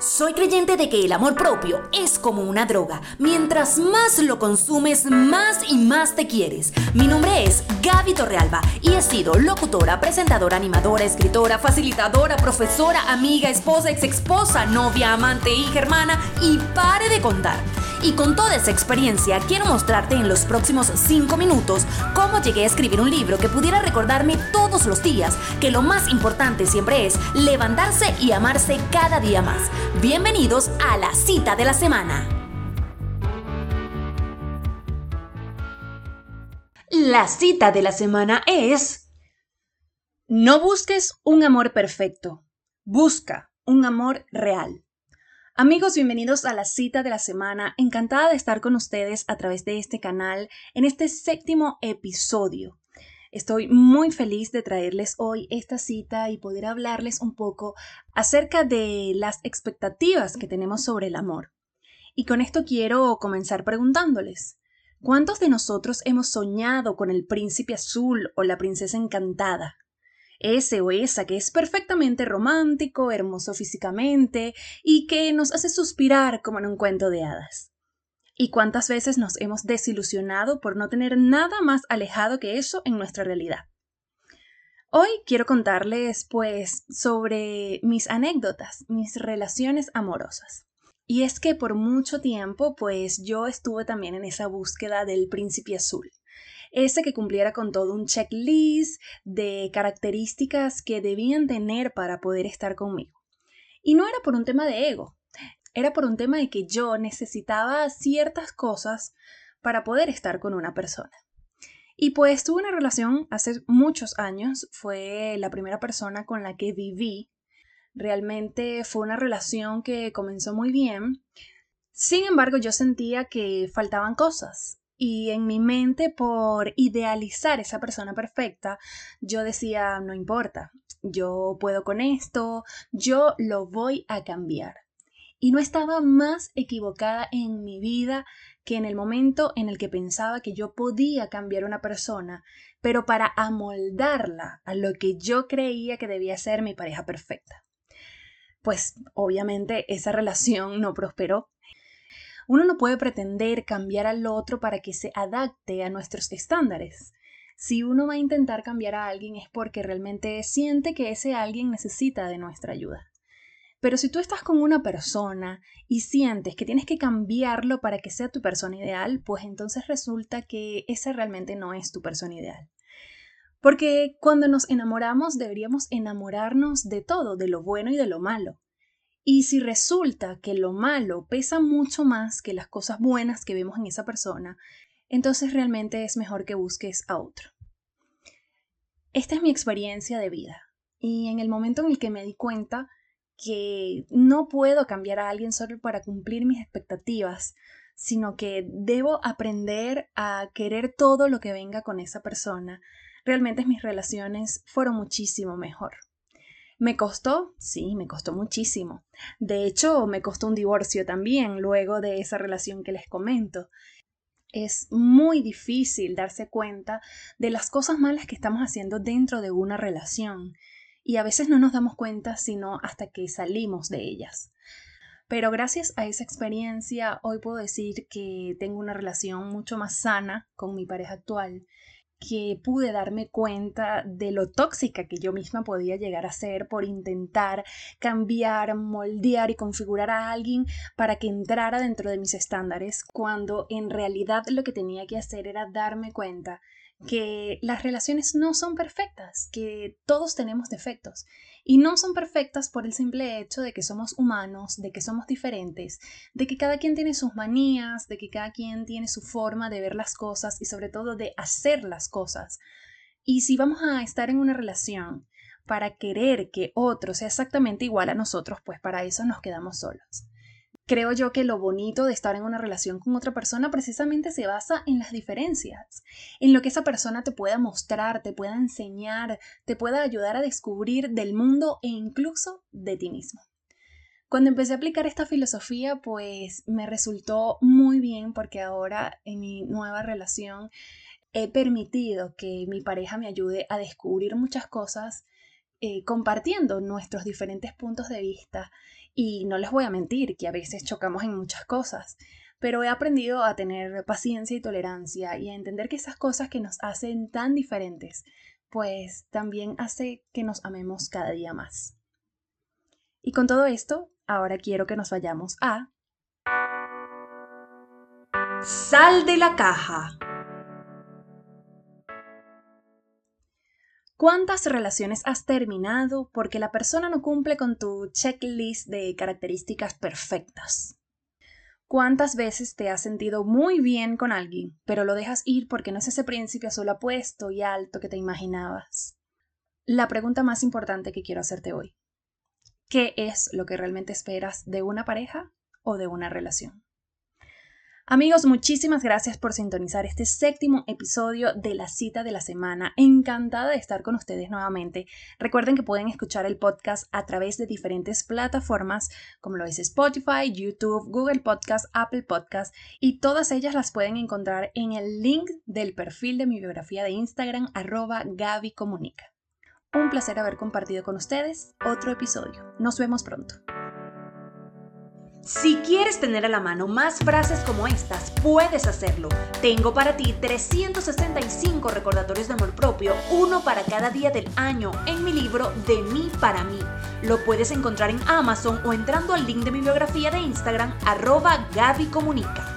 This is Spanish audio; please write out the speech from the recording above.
Soy creyente de que el amor propio es como una droga. Mientras más lo consumes, más y más te quieres. Mi nombre es Gaby Torrealba y he sido locutora, presentadora, animadora, escritora, facilitadora, profesora, amiga, esposa, ex esposa, novia, amante, hija, hermana y pare de contar. Y con toda esa experiencia quiero mostrarte en los próximos 5 minutos cómo llegué a escribir un libro que pudiera recordarme todos los días que lo más importante siempre es levantarse y amarse cada día más. Bienvenidos a la cita de la semana. La cita de la semana es... No busques un amor perfecto, busca un amor real. Amigos, bienvenidos a la cita de la semana. Encantada de estar con ustedes a través de este canal en este séptimo episodio. Estoy muy feliz de traerles hoy esta cita y poder hablarles un poco acerca de las expectativas que tenemos sobre el amor. Y con esto quiero comenzar preguntándoles, ¿cuántos de nosotros hemos soñado con el príncipe azul o la princesa encantada? ese o esa que es perfectamente romántico, hermoso físicamente y que nos hace suspirar como en un cuento de hadas. ¿Y cuántas veces nos hemos desilusionado por no tener nada más alejado que eso en nuestra realidad? Hoy quiero contarles pues sobre mis anécdotas, mis relaciones amorosas. Y es que por mucho tiempo pues yo estuve también en esa búsqueda del príncipe azul ese que cumpliera con todo un checklist de características que debían tener para poder estar conmigo. Y no era por un tema de ego, era por un tema de que yo necesitaba ciertas cosas para poder estar con una persona. Y pues tuve una relación hace muchos años, fue la primera persona con la que viví. Realmente fue una relación que comenzó muy bien. Sin embargo, yo sentía que faltaban cosas, y en mi mente, por idealizar esa persona perfecta, yo decía, no importa, yo puedo con esto, yo lo voy a cambiar. Y no estaba más equivocada en mi vida que en el momento en el que pensaba que yo podía cambiar una persona, pero para amoldarla a lo que yo creía que debía ser mi pareja perfecta. Pues obviamente esa relación no prosperó uno no puede pretender cambiar al otro para que se adapte a nuestros estándares. Si uno va a intentar cambiar a alguien es porque realmente siente que ese alguien necesita de nuestra ayuda. Pero si tú estás con una persona y sientes que tienes que cambiarlo para que sea tu persona ideal, pues entonces resulta que esa realmente no es tu persona ideal. Porque cuando nos enamoramos deberíamos enamorarnos de todo, de lo bueno y de lo malo. Y si resulta que lo malo pesa mucho más que las cosas buenas que vemos en esa persona, entonces realmente es mejor que busques a otro. Esta es mi experiencia de vida. Y en el momento en el que me di cuenta que no puedo cambiar a alguien solo para cumplir mis expectativas, sino que debo aprender a querer todo lo que venga con esa persona, realmente mis relaciones fueron muchísimo mejor. ¿Me costó? Sí, me costó muchísimo. De hecho, me costó un divorcio también luego de esa relación que les comento. Es muy difícil darse cuenta de las cosas malas que estamos haciendo dentro de una relación y a veces no nos damos cuenta sino hasta que salimos de ellas. Pero gracias a esa experiencia hoy puedo decir que tengo una relación mucho más sana con mi pareja actual que pude darme cuenta de lo tóxica que yo misma podía llegar a ser por intentar cambiar, moldear y configurar a alguien para que entrara dentro de mis estándares, cuando en realidad lo que tenía que hacer era darme cuenta que las relaciones no son perfectas, que todos tenemos defectos y no son perfectas por el simple hecho de que somos humanos, de que somos diferentes, de que cada quien tiene sus manías, de que cada quien tiene su forma de ver las cosas y sobre todo de hacer las cosas. Y si vamos a estar en una relación para querer que otro sea exactamente igual a nosotros, pues para eso nos quedamos solos. Creo yo que lo bonito de estar en una relación con otra persona precisamente se basa en las diferencias, en lo que esa persona te pueda mostrar, te pueda enseñar, te pueda ayudar a descubrir del mundo e incluso de ti mismo. Cuando empecé a aplicar esta filosofía, pues me resultó muy bien porque ahora en mi nueva relación he permitido que mi pareja me ayude a descubrir muchas cosas eh, compartiendo nuestros diferentes puntos de vista Y no les voy a mentir que a veces chocamos en muchas cosas, pero he aprendido a tener paciencia y tolerancia y a entender que esas cosas que nos hacen tan diferentes, pues también hace que nos amemos cada día más. Y con todo esto, ahora quiero que nos vayamos a... Sal de la caja. ¿Cuántas relaciones has terminado porque la persona no cumple con tu checklist de características perfectas? ¿Cuántas veces te has sentido muy bien con alguien, pero lo dejas ir porque no es ese príncipe azul apuesto y alto que te imaginabas? La pregunta más importante que quiero hacerte hoy. ¿Qué es lo que realmente esperas de una pareja o de una relación? Amigos, muchísimas gracias por sintonizar este séptimo episodio de la cita de la semana. Encantada de estar con ustedes nuevamente. Recuerden que pueden escuchar el podcast a través de diferentes plataformas como lo es Spotify, YouTube, Google Podcast, Apple Podcast y todas ellas las pueden encontrar en el link del perfil de mi biografía de Instagram arroba Gaby Comunica. Un placer haber compartido con ustedes otro episodio. Nos vemos pronto. Si quieres tener a la mano más frases como estas, puedes hacerlo. Tengo para ti 365 recordatorios de amor propio, uno para cada día del año, en mi libro De mí para mí. Lo puedes encontrar en Amazon o entrando al link de mi biografía de Instagram, arroba Gaby Comunica.